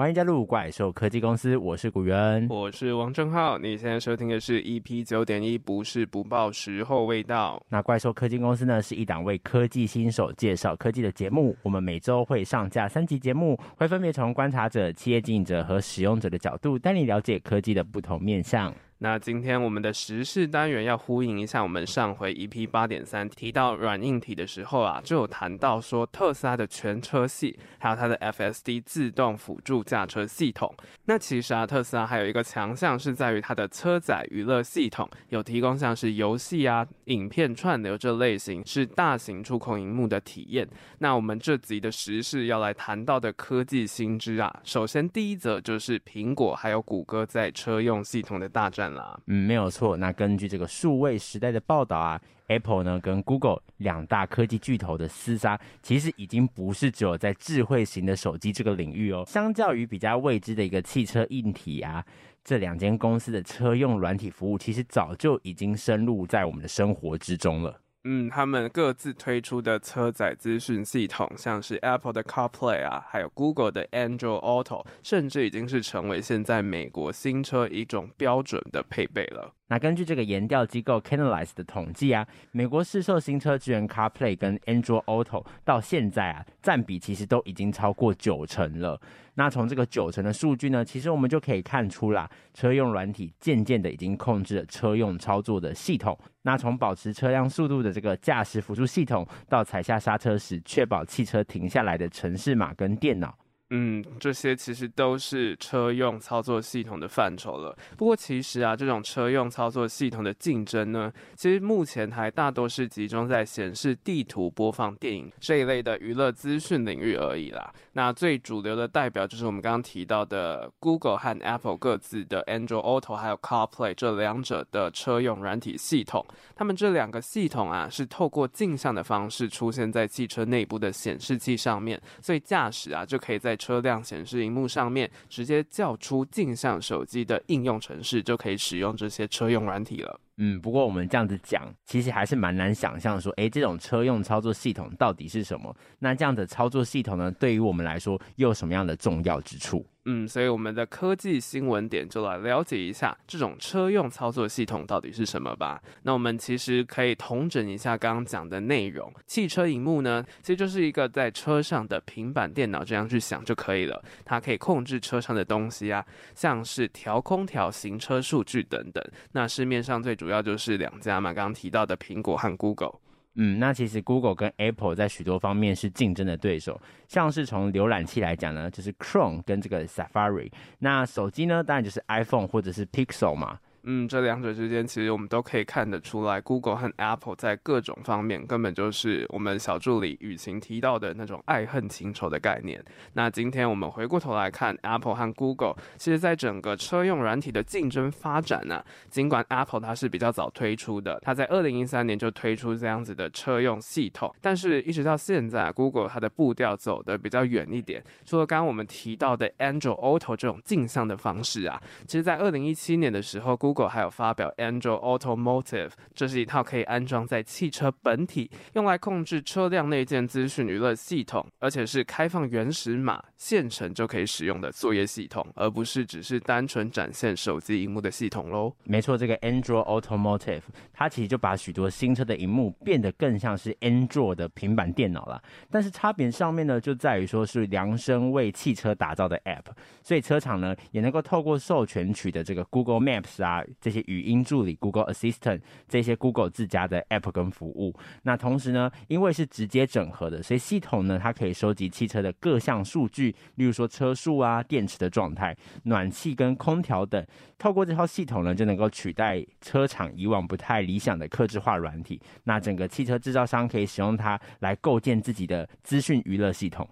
欢迎加入怪兽科技公司，我是古元，我是王正浩。你现在收听的是 EP 九点一，不是不报，时候未到。那怪兽科技公司呢，是一档为科技新手介绍科技的节目。我们每周会上架三集节目，会分别从观察者、企业经营者和使用者的角度，带你了解科技的不同面向。那今天我们的时事单元要呼应一下我们上回 EP 八点三提到软硬体的时候啊，就有谈到说特斯拉的全车系，还有它的 FSD 自动辅助驾车系统。那其实啊，特斯拉还有一个强项是在于它的车载娱乐系统，有提供像是游戏啊、影片串流这类型是大型触控荧幕的体验。那我们这集的时事要来谈到的科技新知啊，首先第一则就是苹果还有谷歌在车用系统的大战。嗯，没有错。那根据这个数位时代的报道啊，Apple 呢跟 Google 两大科技巨头的厮杀，其实已经不是只有在智慧型的手机这个领域哦。相较于比较未知的一个汽车硬体啊，这两间公司的车用软体服务，其实早就已经深入在我们的生活之中了。嗯，他们各自推出的车载资讯系统，像是 Apple 的 CarPlay 啊，还有 Google 的 Android Auto，甚至已经是成为现在美国新车一种标准的配备了。那根据这个研调机构 Canalys 的统计啊，美国市售新车支援 CarPlay 跟 Android Auto 到现在啊，占比其实都已经超过九成了。那从这个九成的数据呢，其实我们就可以看出啦，车用软体渐渐的已经控制了车用操作的系统。那从保持车辆速度的这个驾驶辅助系统，到踩下刹车时确保汽车停下来的城市码跟电脑。嗯，这些其实都是车用操作系统的范畴了。不过，其实啊，这种车用操作系统的竞争呢，其实目前还大多是集中在显示地图、播放电影这一类的娱乐资讯领域而已啦。那最主流的代表就是我们刚刚提到的 Google 和 Apple 各自的 Android Auto 还有 CarPlay 这两者的车用软体系统。他们这两个系统啊，是透过镜像的方式出现在汽车内部的显示器上面，所以驾驶啊就可以在车辆显示荧幕上面直接叫出镜像手机的应用程式，就可以使用这些车用软体了。嗯，不过我们这样子讲，其实还是蛮难想象说，诶，这种车用操作系统到底是什么？那这样的操作系统呢，对于我们来说又有什么样的重要之处？嗯，所以我们的科技新闻点就来了解一下这种车用操作系统到底是什么吧。那我们其实可以统整一下刚刚讲的内容。汽车荧幕呢，其实就是一个在车上的平板电脑，这样去想就可以了。它可以控制车上的东西啊，像是调空调、行车数据等等。那市面上最主主要就是两家嘛，刚刚提到的苹果和 Google。嗯，那其实 Google 跟 Apple 在许多方面是竞争的对手，像是从浏览器来讲呢，就是 Chrome 跟这个 Safari，那手机呢，当然就是 iPhone 或者是 Pixel 嘛。嗯，这两者之间其实我们都可以看得出来，Google 和 Apple 在各种方面根本就是我们小助理雨晴提到的那种爱恨情仇的概念。那今天我们回过头来看 Apple 和 Google，其实在整个车用软体的竞争发展呢、尽管 Apple 它是比较早推出的，它在二零一三年就推出这样子的车用系统，但是一直到现在，Google 它的步调走得比较远一点。除了刚刚我们提到的 Android Auto 这种镜像的方式啊，其实在二零一七年的时候，Google Google 还有发表 Android Automotive，这是一套可以安装在汽车本体，用来控制车辆内建资讯娱乐系统，而且是开放原始码，现成就可以使用的作业系统，而不是只是单纯展现手机荧幕的系统喽。没错，这个 Android Automotive，它其实就把许多新车的荧幕变得更像是 Android 的平板电脑了。但是差别上面呢，就在于说是量身为汽车打造的 App，所以车厂呢也能够透过授权取得这个 Google Maps 啊。这些语音助理 Google Assistant 这些 Google 自家的 App 跟服务，那同时呢，因为是直接整合的，所以系统呢，它可以收集汽车的各项数据，例如说车速啊、电池的状态、暖气跟空调等。透过这套系统呢，就能够取代车厂以往不太理想的客制化软体。那整个汽车制造商可以使用它来构建自己的资讯娱乐系统。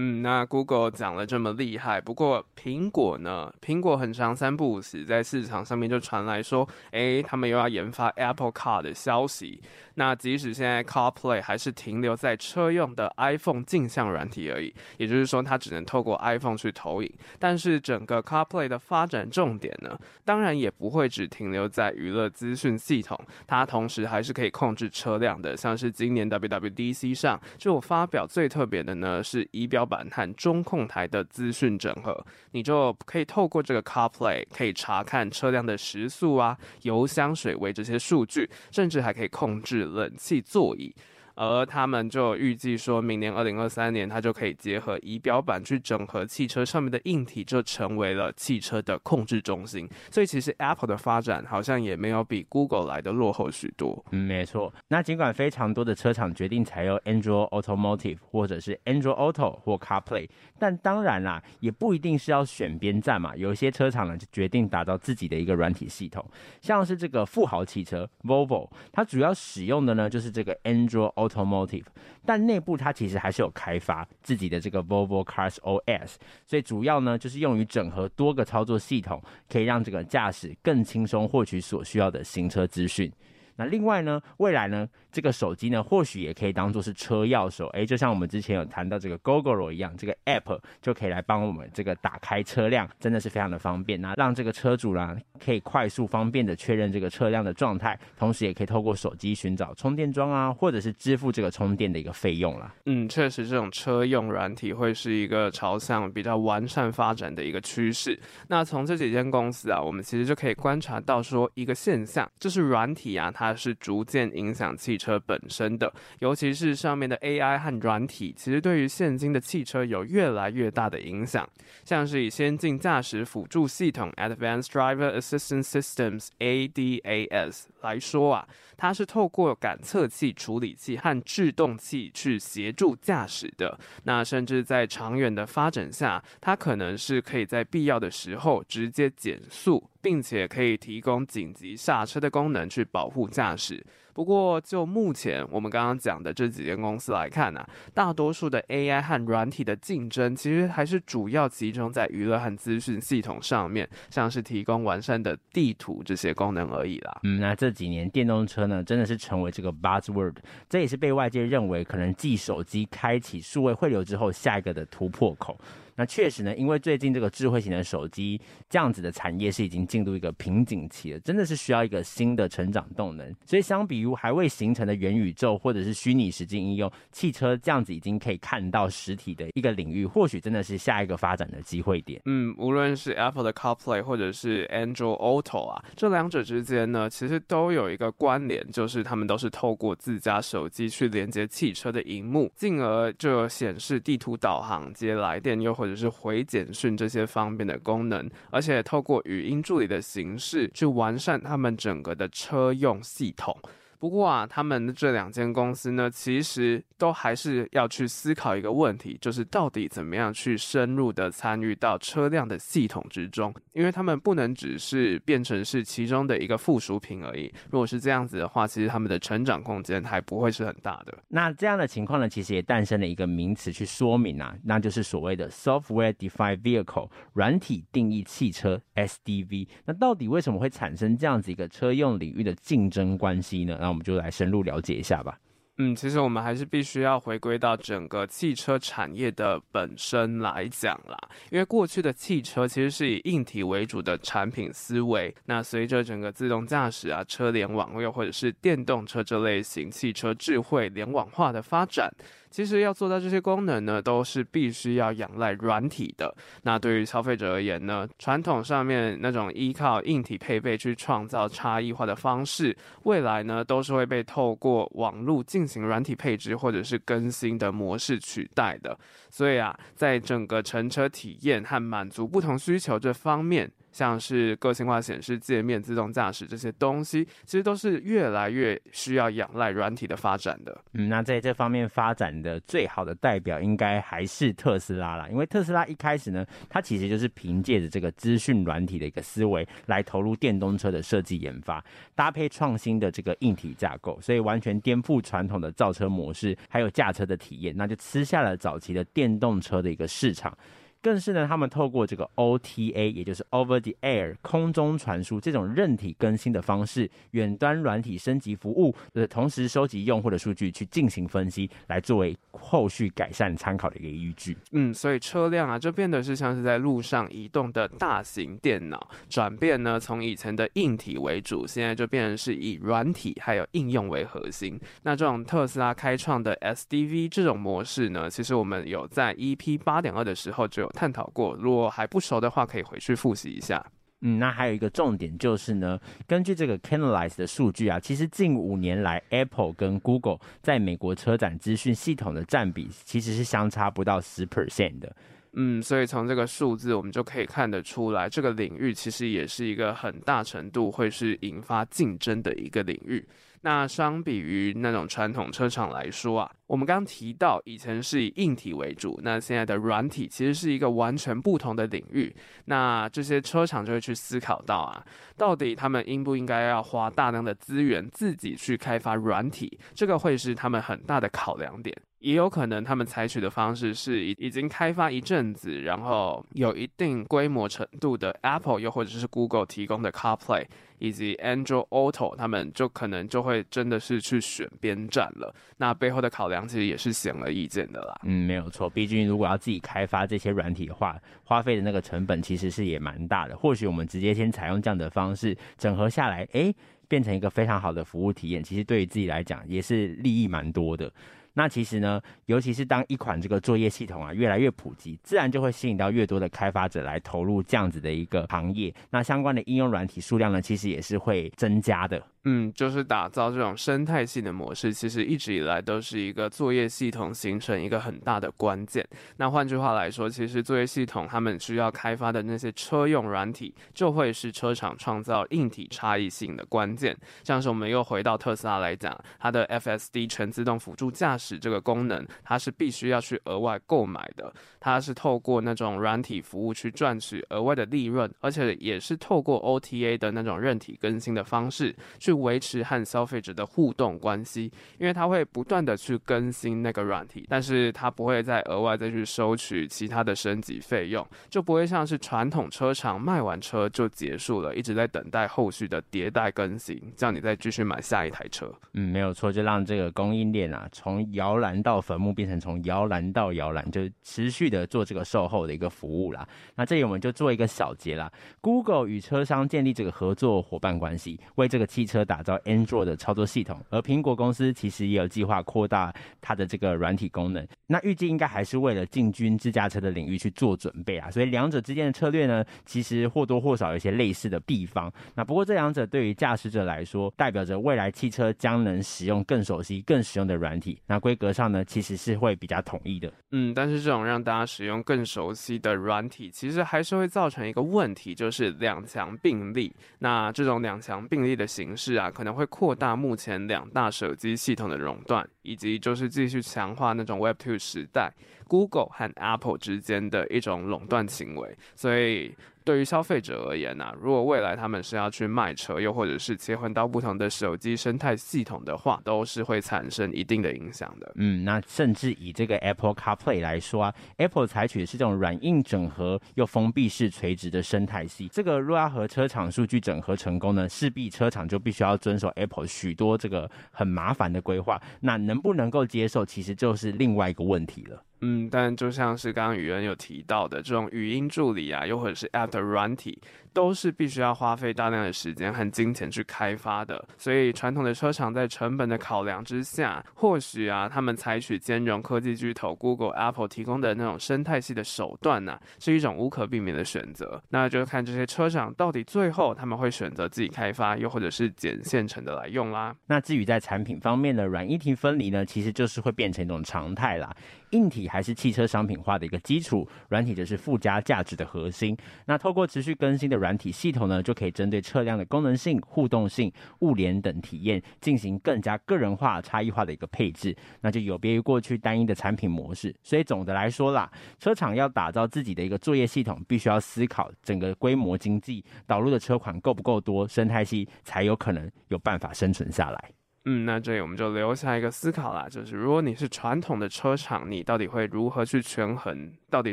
嗯，那 Google 讲了这么厉害，不过苹果呢？苹果很长三不五时在市场上面就传来说，诶，他们又要研发 Apple Car 的消息。那即使现在 CarPlay 还是停留在车用的 iPhone 镜像软体而已，也就是说它只能透过 iPhone 去投影。但是整个 CarPlay 的发展重点呢，当然也不会只停留在娱乐资讯系统，它同时还是可以控制车辆的。像是今年 WWDC 上就发表最特别的呢，是仪表。板和中控台的资讯整合，你就可以透过这个 CarPlay 可以查看车辆的时速啊、油箱、水位这些数据，甚至还可以控制冷气座椅。而他们就预计说，明年二零二三年，它就可以结合仪表板去整合汽车上面的硬体，就成为了汽车的控制中心。所以其实 Apple 的发展好像也没有比 Google 来的落后许多。嗯，没错。那尽管非常多的车厂决定采用 Android Automotive 或者是 Android Auto 或 CarPlay，但当然啦，也不一定是要选边站嘛。有一些车厂呢就决定打造自己的一个软体系统，像是这个富豪汽车 Volvo，它主要使用的呢就是这个 Android Auto Automotive，但内部它其实还是有开发自己的这个 Volvo Cars OS，所以主要呢就是用于整合多个操作系统，可以让这个驾驶更轻松获取所需要的行车资讯。那另外呢，未来呢，这个手机呢，或许也可以当做是车钥匙，诶，就像我们之前有谈到这个 Gogoro 一样，这个 App 就可以来帮我们这个打开车辆，真的是非常的方便。那让这个车主呢，可以快速方便的确认这个车辆的状态，同时也可以透过手机寻找充电桩啊，或者是支付这个充电的一个费用啦。嗯，确实，这种车用软体会是一个朝向比较完善发展的一个趋势。那从这几间公司啊，我们其实就可以观察到说一个现象，就是软体啊，它它是逐渐影响汽车本身的，尤其是上面的 AI 和软体，其实对于现今的汽车有越来越大的影响。像是以先进驾驶辅助系统 （Advanced Driver Assistance Systems，ADAS） 来说啊，它是透过感测器、处理器和制动器去协助驾驶的。那甚至在长远的发展下，它可能是可以在必要的时候直接减速。并且可以提供紧急刹车的功能，去保护驾驶。不过，就目前我们刚刚讲的这几间公司来看呢、啊，大多数的 AI 和软体的竞争，其实还是主要集中在娱乐和资讯系统上面，像是提供完善的地图这些功能而已啦。嗯，那这几年电动车呢，真的是成为这个 buzzword，这也是被外界认为可能继手机开启数位汇流之后下一个的突破口。那确实呢，因为最近这个智慧型的手机这样子的产业是已经进入一个瓶颈期了，真的是需要一个新的成长动能。所以相比于还未形成的元宇宙或者是虚拟实境应用，汽车这样子已经可以看到实体的一个领域，或许真的是下一个发展的机会点。嗯，无论是 Apple 的 CarPlay 或者是 Android Auto 啊，这两者之间呢，其实都有一个关联，就是他们都是透过自家手机去连接汽车的荧幕，进而就显示地图导航、接来电，又或只是回简讯这些方便的功能，而且透过语音助理的形式去完善他们整个的车用系统。不过啊，他们这两间公司呢，其实都还是要去思考一个问题，就是到底怎么样去深入的参与到车辆的系统之中，因为他们不能只是变成是其中的一个附属品而已。如果是这样子的话，其实他们的成长空间还不会是很大的。那这样的情况呢，其实也诞生了一个名词去说明啊，那就是所谓的 Software Defined Vehicle 软体定义汽车 SDV。那到底为什么会产生这样子一个车用领域的竞争关系呢？那我们就来深入了解一下吧。嗯，其实我们还是必须要回归到整个汽车产业的本身来讲啦，因为过去的汽车其实是以硬体为主的产品思维。那随着整个自动驾驶啊、车联网又或者是电动车这类型汽车智慧联网化的发展。其实要做到这些功能呢，都是必须要仰赖软体的。那对于消费者而言呢，传统上面那种依靠硬体配备去创造差异化的方式，未来呢都是会被透过网络进行软体配置或者是更新的模式取代的。所以啊，在整个乘车体验和满足不同需求这方面，像是个性化显示界面、自动驾驶这些东西，其实都是越来越需要仰赖软体的发展的。嗯，那在这方面发展的最好的代表，应该还是特斯拉啦。因为特斯拉一开始呢，它其实就是凭借着这个资讯软体的一个思维，来投入电动车的设计研发，搭配创新的这个硬体架构，所以完全颠覆传统的造车模式，还有驾车的体验，那就吃下了早期的电动车的一个市场。更是呢，他们透过这个 OTA，也就是 Over the Air 空中传输这种韧体更新的方式，远端软体升级服务的同时收集用户的数据去进行分析，来作为后续改善参考的一个依据。嗯，所以车辆啊，就变得是像是在路上移动的大型电脑，转变呢，从以前的硬体为主，现在就变成是以软体还有应用为核心。那这种特斯拉开创的 SDV 这种模式呢，其实我们有在 EP 八点二的时候就探讨过，如果还不熟的话，可以回去复习一下。嗯，那还有一个重点就是呢，根据这个 Canalize 的数据啊，其实近五年来，Apple 跟 Google 在美国车展资讯系统的占比其实是相差不到十 percent 的。嗯，所以从这个数字我们就可以看得出来，这个领域其实也是一个很大程度会是引发竞争的一个领域。那相比于那种传统车厂来说啊，我们刚刚提到以前是以硬体为主，那现在的软体其实是一个完全不同的领域。那这些车厂就会去思考到啊，到底他们应不应该要花大量的资源自己去开发软体，这个会是他们很大的考量点。也有可能他们采取的方式是已已经开发一阵子，然后有一定规模程度的 Apple 又或者是 Google 提供的 CarPlay 以及 Android Auto，他们就可能就会真的是去选边站了。那背后的考量其实也是显而易见的啦。嗯，没有错。毕竟如果要自己开发这些软体的话，花费的那个成本其实是也蛮大的。或许我们直接先采用这样的方式整合下来，诶，变成一个非常好的服务体验，其实对于自己来讲也是利益蛮多的。那其实呢，尤其是当一款这个作业系统啊越来越普及，自然就会吸引到越多的开发者来投入这样子的一个行业。那相关的应用软体数量呢，其实也是会增加的。嗯，就是打造这种生态系的模式，其实一直以来都是一个作业系统形成一个很大的关键。那换句话来说，其实作业系统他们需要开发的那些车用软体，就会是车厂创造硬体差异性的关键。像是我们又回到特斯拉来讲，它的 FSD 全自动辅助驾驶这个功能，它是必须要去额外购买的，它是透过那种软体服务去赚取额外的利润，而且也是透过 OTA 的那种韧体更新的方式去。维持和消费者的互动关系，因为它会不断的去更新那个软体，但是它不会再额外再去收取其他的升级费用，就不会像是传统车厂卖完车就结束了，一直在等待后续的迭代更新，叫你再继续买下一台车。嗯，没有错，就让这个供应链啊，从摇篮到坟墓变成从摇篮到摇篮，就持续的做这个售后的一个服务啦。那这里我们就做一个小结啦，Google 与车商建立这个合作伙伴关系，为这个汽车打造 Android 的操作系统，而苹果公司其实也有计划扩大它的这个软体功能。那预计应该还是为了进军自驾车的领域去做准备啊。所以两者之间的策略呢，其实或多或少有一些类似的地方。那不过这两者对于驾驶者来说，代表着未来汽车将能使用更熟悉、更实用的软体。那规格上呢，其实是会比较统一的。嗯，但是这种让大家使用更熟悉的软体，其实还是会造成一个问题，就是两强并立。那这种两强并立的形式啊，可能会扩大目前两大手机系统的垄断，以及就是继续强化那种 Web Two 时代 Google 和 Apple 之间的一种垄断行为，所以。对于消费者而言呢、如果未来他们是要去卖车，又或者是切换到不同的手机生态系统的话，都是会产生一定的影响的。嗯，那甚至以这个 Apple CarPlay 来说啊，Apple 采取的是这种软硬整合又封闭式垂直的生态系。这个若要和车厂数据整合成功呢，势必车厂就必须要遵守 Apple 许多这个很麻烦的规划。那能不能够接受，其实就是另外一个问题了。嗯，但就像是刚刚雨恩有提到的，这种语音助理啊，又或者是 App 的软体，都是必须要花费大量的时间和金钱去开发的。所以传统的车厂在成本的考量之下，或许啊，他们采取兼容科技巨头 Google、Apple 提供的那种生态系的手段呢、是一种无可避免的选择。那就看这些车厂到底最后他们会选择自己开发，又或者是捡现成的来用啦。那至于在产品方面的软硬体分离呢，其实就是会变成一种常态啦。硬体还是汽车商品化的一个基础，软体则是附加价值的核心。那透过持续更新的软体系统呢，就可以针对车辆的功能性、互动性、物联等体验，进行更加个人化、差异化的一个配置。那就有别于过去单一的产品模式。所以总的来说啦，车厂要打造自己的一个作业系统，必须要思考整个规模经济，导入的车款够不够多，生态系才有可能有办法生存下来。嗯，那这里我们就留下一个思考啦，就是如果你是传统的车厂，你到底会如何去权衡？到底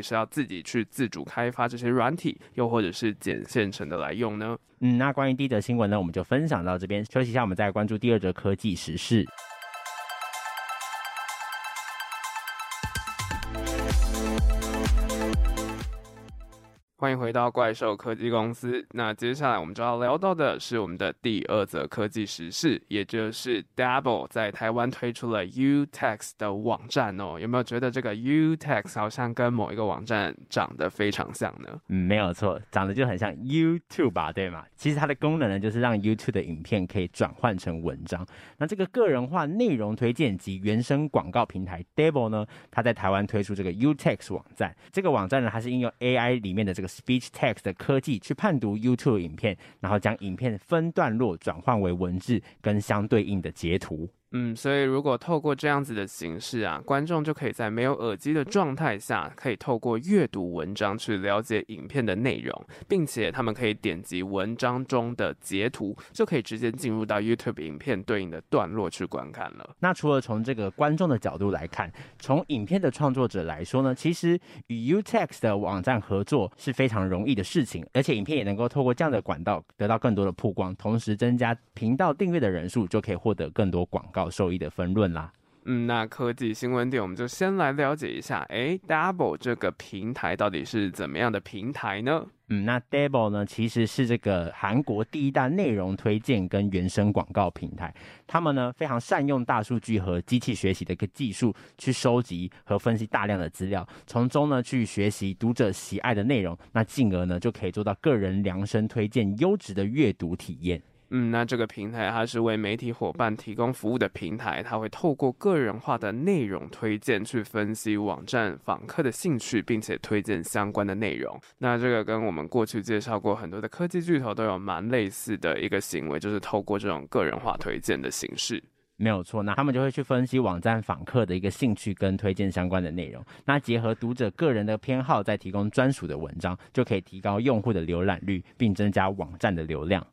是要自己去自主开发这些软体，又或者是捡现成的来用呢？嗯，那关于第一则新闻呢，我们就分享到这边，休息一下，我们再关注第二则科技时事。欢迎回到怪兽科技公司。那接下来我们就要聊到的是我们的第二则科技时事，也就是 Double 在台湾推出了 UText 的网站哦。有没有觉得这个 UText 好像跟某一个网站长得非常像呢？嗯，没有错，长得就很像 YouTube 吧，对吗？其实它的功能呢，就是让 YouTube 的影片可以转换成文章。那这个个人化内容推荐及原生广告平台 Double 呢，它在台湾推出这个 UText 网站。这个网站呢，它是应用 AI 里面的这个。Speech text 的科技去判读 YouTube 影片，然后将影片分段落转换为文字跟相对应的截图。嗯，所以如果透过这样子的形式啊，观众就可以在没有耳机的状态下，可以透过阅读文章去了解影片的内容，并且他们可以点击文章中的截图，就可以直接进入到 YouTube 影片对应的段落去观看了。那除了从这个观众的角度来看，从影片的创作者来说呢，其实与 UText 的网站合作是非常容易的事情，而且影片也能够透过这样的管道得到更多的曝光，同时增加频道订阅的人数，就可以获得更多广告。受益的分润啦。嗯，那科技新闻点，我们就先来了解一下，诶，Double 这个平台到底是怎么样的平台呢？嗯，那 Double 呢，其实是这个韩国第一大内容推荐跟原生广告平台。他们呢，非常善用大数据和机器学习的一个技术，去收集和分析大量的资料，从中呢去学习读者喜爱的内容，那进而呢就可以做到个人量身推荐优质的阅读体验。嗯，那这个平台它是为媒体伙伴提供服务的平台，它会透过个人化的内容推荐去分析网站访客的兴趣，并且推荐相关的内容。那这个跟我们过去介绍过很多的科技巨头都有蛮类似的一个行为，就是透过这种个人化推荐的形式。没有错，那他们就会去分析网站访客的一个兴趣跟推荐相关的内容，那结合读者个人的偏好，再提供专属的文章，就可以提高用户的浏览率，并增加网站的流量。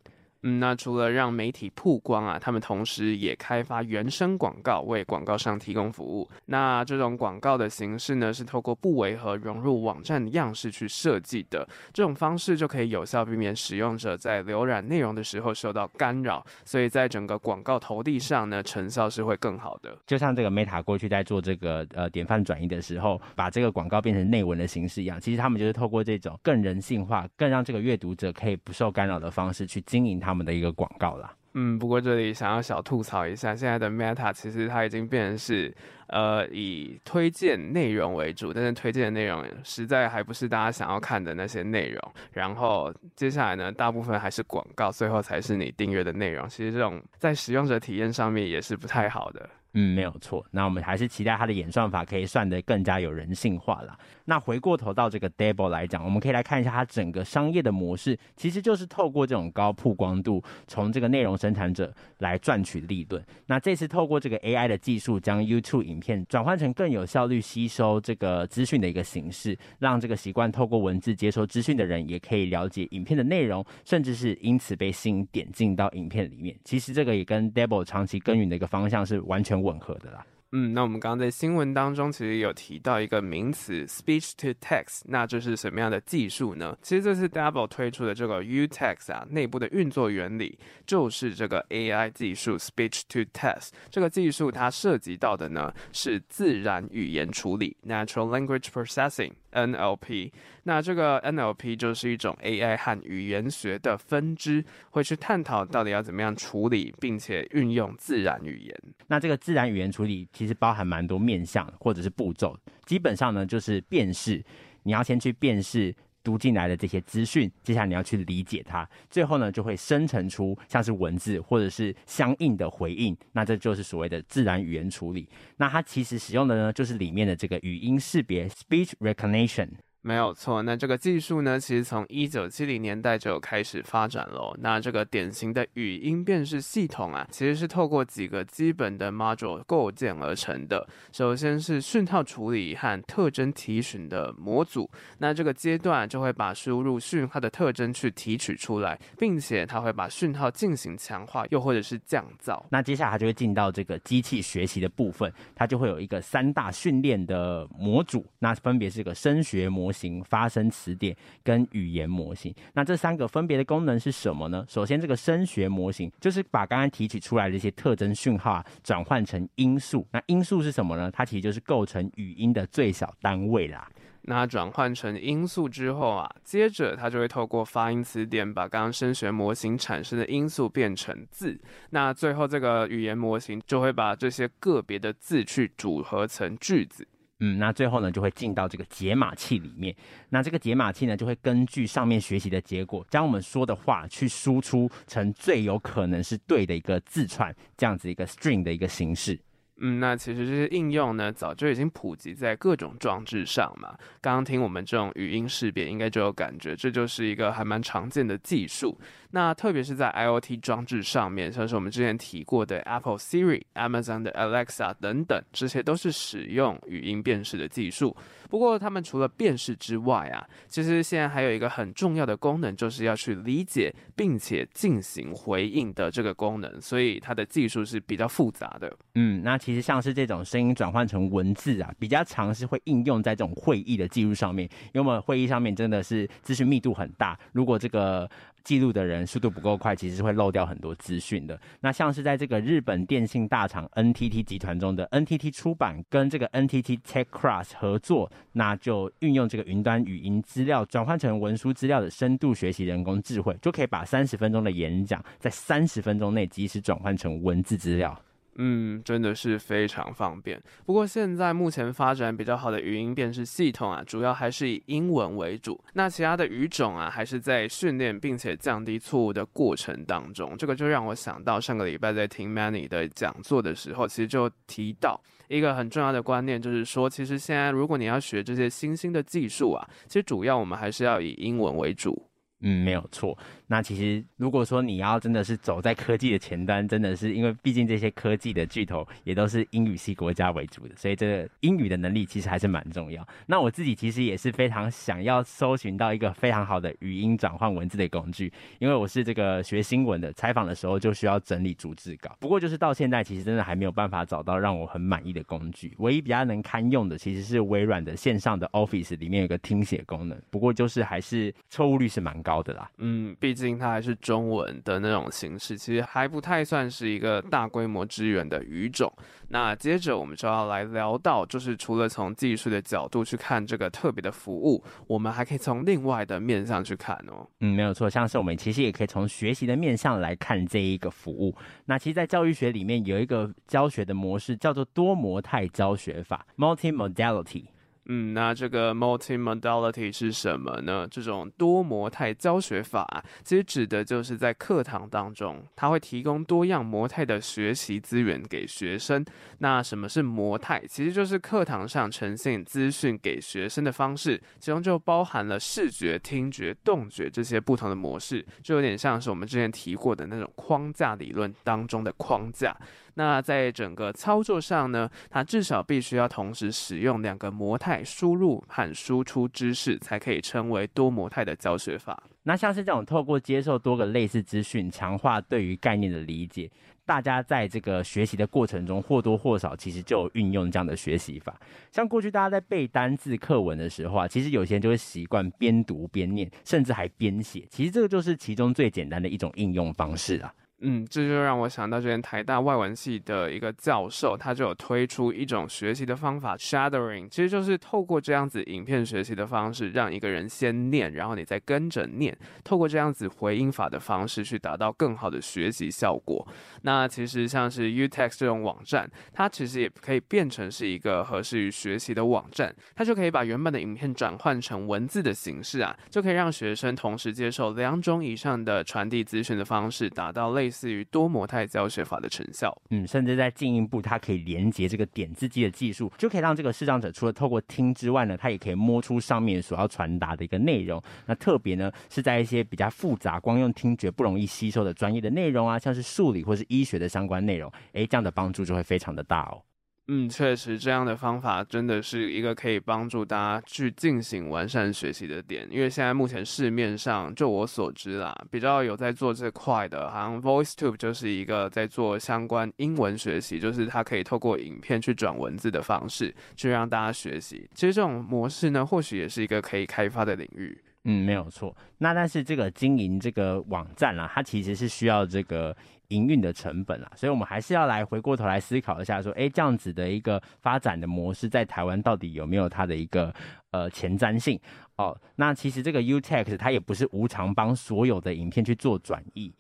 嗯，那除了让媒体曝光啊，他们同时也开发原生广告，为广告商提供服务。那这种广告的形式呢，是透过不违和融入网站的样式去设计的。这种方式就可以有效避免使用者在浏览内容的时候受到干扰，所以在整个广告投递上呢，成效是会更好的。就像这个 Meta 过去在做这个呃典范转移的时候，把这个广告变成内文的形式一样，其实他们就是透过这种更人性化、更让这个阅读者可以不受干扰的方式去经营他们的一个广告啦，嗯，不过这里想要小吐槽一下，现在的 Meta 其实它已经变成是，呃，以推荐内容为主，但是推荐的内容实在还不是大家想要看的那些内容。然后接下来呢，大部分还是广告，最后才是你订阅的内容。其实这种在使用者体验上面也是不太好的。嗯，没有错。那我们还是期待它的演算法可以算得更加有人性化啦。那回过头到这个 Dabble 来讲，我们可以来看一下它整个商业的模式，其实就是透过这种高曝光度，从这个内容生产者来赚取利润。那这次透过这个 AI 的技术，将 YouTube 影片转换成更有效率吸收这个资讯的一个形式，让这个习惯透过文字接收资讯的人，也可以了解影片的内容，甚至是因此被吸引点进到影片里面。其实这个也跟 Dabble 长期耕耘的一个方向是完全吻合的啦。嗯，那我们刚刚在新闻当中其实有提到一个名词 speech to text，那这是什么样的技术呢？其实这是 Dabble 推出的这个 UText 啊，内部的运作原理就是这个 AI 技术 speech to text。这个技术它涉及到的呢是自然语言处理 （natural language processing, NLP）。那这个 NLP 就是一种 AI 和语言学的分支，会去探讨到底要怎么样处理，并且运用自然语言。那这个自然语言处理其实包含蛮多面向或者是步骤，基本上呢就是辨识，你要先去辨识读进来的这些资讯，接下来你要去理解它，最后呢就会生成出像是文字或者是相应的回应，那这就是所谓的自然语言处理。那它其实使用的呢就是里面的这个语音识别 （speech recognition）。没有错，那这个技术呢，其实从一九七零年代就开始发展喽。那这个典型的语音辨识系统啊，其实是透过几个基本的 module 构建而成的。首先是讯号处理和特征提取的模组，那这个阶段就会把输入讯号的特征去提取出来，并且它会把讯号进行强化，又或者是降噪。那接下来它就会进到这个机器学习的部分，它就会有一个三大训练的模组，那分别是个声学模型、发声词典跟语言模型。那这三个分别的功能是什么呢？首先，这个声学模型就是把刚刚提取出来的这些特征讯号啊，转换成音素。那音素是什么呢？它其实就是构成语音的最小单位啦。那转换成音素之后啊，接着它就会透过发音词典把刚刚声学模型产生的音素变成字。那最后这个语言模型就会把这些个别的字去组合成句子。嗯，那最后呢，就会进到这个解码器里面。那这个解码器呢，就会根据上面学习的结果，将我们说的话去输出成最有可能是对的一个字串，这样子一个 string 的一个形式。嗯，那其实这些应用呢，早就已经普及在各种装置上嘛。刚刚听我们这种语音识别，应该就有感觉，这就是一个还蛮常见的技术。那特别是在 IoT 装置上面，像是我们之前提过的 Apple Siri、Amazon 的 Alexa 等等，这些都是使用语音辨识的技术。不过，他们除了辨识之外啊，其实现在还有一个很重要的功能，就是要去理解并且进行回应的这个功能。所以，它的技术是比较复杂的。嗯，那其实像是这种声音转换成文字啊，比较常是会应用在这种会议的记录上面，因为我们会议上面真的是资讯密度很大，如果这个记录的人速度不够快，其实是会漏掉很多资讯的。那像是在这个日本电信大厂 NTT 集团中的 NTT 出版跟这个 NTT Tech Cross 合作，那就运用这个云端语音资料转换成文书资料的深度学习人工智慧，就可以把三十分钟的演讲在三十分钟内及时转换成文字资料。嗯，真的是非常方便。不过现在目前发展比较好的语音辨识系统啊，主要还是以英文为主。那其他的语种啊，还是在训练并且降低错误的过程当中。这个就让我想到上个礼拜在听 Many 的讲座的时候，其实就提到一个很重要的观念，就是说，其实现在如果你要学这些新兴的技术啊，其实主要我们还是要以英文为主。嗯，没有错。那其实，如果说你要真的是走在科技的前端，真的是因为毕竟这些科技的巨头也都是英语系国家为主的，所以这个英语的能力其实还是蛮重要。那我自己其实也是非常想要搜寻到一个非常好的语音转换文字的工具，因为我是这个学新闻的，采访的时候就需要整理逐字稿。不过就是到现在，其实真的还没有办法找到让我很满意的工具。唯一比较能堪用的，其实是微软的线上的 Office 里面有个听写功能，不过就是还是错误率是蛮高的啦。嗯，毕竟它还是中文的那种形式，其实还不太算是一个大规模支援的语种。那接着我们就要来聊到，就是除了从技术的角度去看这个特别的服务，我们还可以从另外的面向去看哦。嗯，没有错，像是我们其实也可以从学习的面向来看这一个服务。那其实，在教育学里面有一个教学的模式，叫做多模态教学法 （multimodality）。嗯，那这个 multimodality 是什么呢？这种多模态教学法，其实指的就是在课堂当中，它会提供多样模态的学习资源给学生。那什么是模态？其实就是课堂上呈现资讯给学生的方式，其中就包含了视觉、听觉、动觉这些不同的模式，就有点像是我们之前提过的那种框架理论当中的框架。那在整个操作上呢，它至少必须要同时使用两个模态输入和输出知识，才可以称为多模态的教学法。那像是这种透过接受多个类似资讯，强化对于概念的理解，大家在这个学习的过程中或多或少其实就有运用这样的学习法。像过去大家在背单字课文的时候啊，其实有些人就会习惯边读边念，甚至还边写。其实这个就是其中最简单的一种应用方式啊。嗯，这就让我想到，之前台大外文系的一个教授，他就有推出一种学习的方法，shadowing，其实就是透过这样子影片学习的方式，让一个人先念，然后你再跟着念，透过这样子回音法的方式去达到更好的学习效果。那其实像是 UText 这种网站，它其实也可以变成是一个合适于学习的网站，它就可以把原本的影片转换成文字的形式啊，就可以让学生同时接受两种以上的传递资讯的方式，达到类似于多模态教学法的成效。嗯，甚至在进一步，它可以连接这个点字机的技术，就可以让这个视障者除了透过听之外呢，他也可以摸出上面所要传达的一个内容。那特别呢是在一些比较复杂、光用听觉不容易吸收的专业的内容啊，像是数理或是医学的相关内容，诶，这样的帮助就会非常的大哦。嗯，确实，这样的方法真的是一个可以帮助大家去进行完善学习的点。因为现在目前市面上，就我所知啦，比较有在做这块的，好像 VoiceTube 就是一个在做相关英文学习，就是它可以透过影片去转文字的方式，去让大家学习。其实这种模式呢，或许也是一个可以开发的领域。嗯，没有错。那但是这个经营这个网站啦，它其实是需要这个。营运的成本啊，所以我们还是要来回过头来思考一下，说，哎，这样子的一个发展的模式，在台湾到底有没有它的一个呃前瞻性？哦，那其实这个 U-Tex 它也不是无偿帮所有的影片去做转译。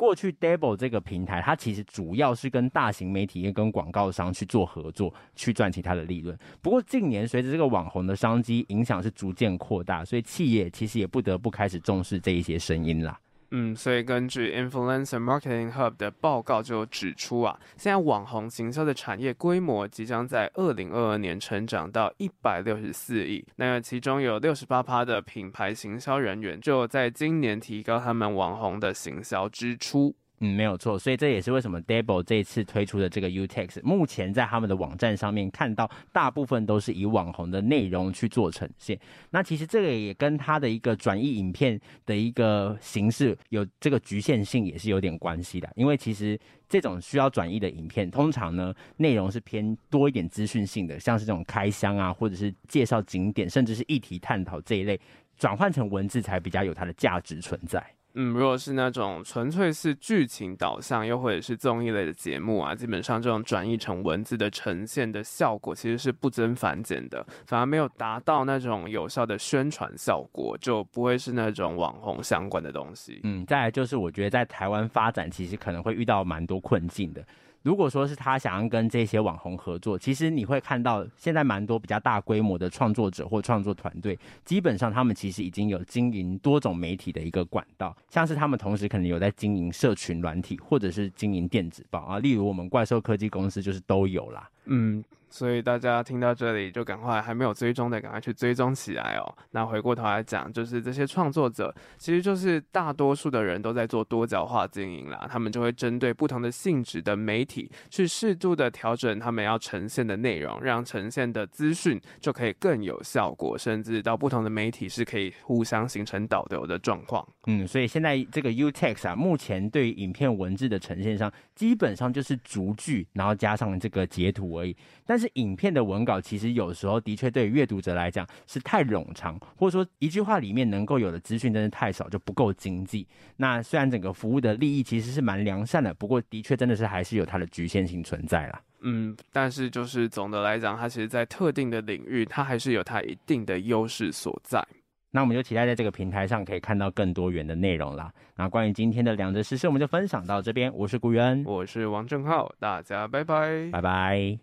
过去 d e b l e 这个平台，它其实主要是跟大型媒体业跟广告商去做合作，去赚取它的利润。不过近年随着这个网红的商机影响是逐渐扩大，所以企业其实也不得不开始重视这一些声音啦。嗯，所以根据 Influencer Marketing Hub 的报告就指出啊，现在网红行销的产业规模即将在二零二二年成长到一百六十四亿，那其中有六十八趴的品牌行销人员就在今年提高他们网红的行销支出。嗯，没有错，所以这也是为什么 Dable 这一次推出的这个 Utex，目前在他们的网站上面看到，大部分都是以网红的内容去做呈现。那其实这个也跟他的一个转译影片的一个形式有这个局限性，也是有点关系的。因为其实这种需要转译的影片，通常呢内容是偏多一点资讯性的，像是这种开箱啊，或者是介绍景点，甚至是议题探讨这一类，转换成文字才比较有它的价值存在。嗯，如果是那种纯粹是剧情导向，又或者是综艺类的节目啊，基本上这种转译成文字的呈现的效果其实是不增反减的，反而没有达到那种有效的宣传效果，就不会是那种网红相关的东西。嗯，再来就是我觉得在台湾发展，其实可能会遇到蛮多困境的。如果说是他想要跟这些网红合作，其实你会看到现在蛮多比较大规模的创作者或创作团队，基本上他们其实已经有经营多种媒体的一个管道，像是他们同时可能有在经营社群软体，或者是经营电子报啊，例如我们怪兽科技公司就是都有啦。嗯。所以大家听到这里就赶快还没有追踪的赶快去追踪起来哦。那回过头来讲，就是这些创作者其实就是大多数的人都在做多角化经营啦。他们就会针对不同的性质的媒体去适度的调整他们要呈现的内容，让呈现的资讯就可以更有效果，甚至到不同的媒体是可以互相形成导流的状况。嗯，所以现在这个 UTExt 啊，目前对影片文字的呈现上，基本上就是逐句，然后加上这个截图而已。但是影片的文稿其实有时候的确对于阅读者来讲是太冗长，或者说一句话里面能够有的资讯真的太少，就不够经济。那虽然整个服务的利益其实是蛮良善的，不过的确真的是还是有它的局限性存在啦。嗯，但是就是总的来讲，它其实在特定的领域，它还是有它一定的优势所在。那我们就期待在这个平台上可以看到更多元的内容啦。那关于今天的两则实事，我们就分享到这边。我是古元，我是王正浩，大家拜拜，拜拜。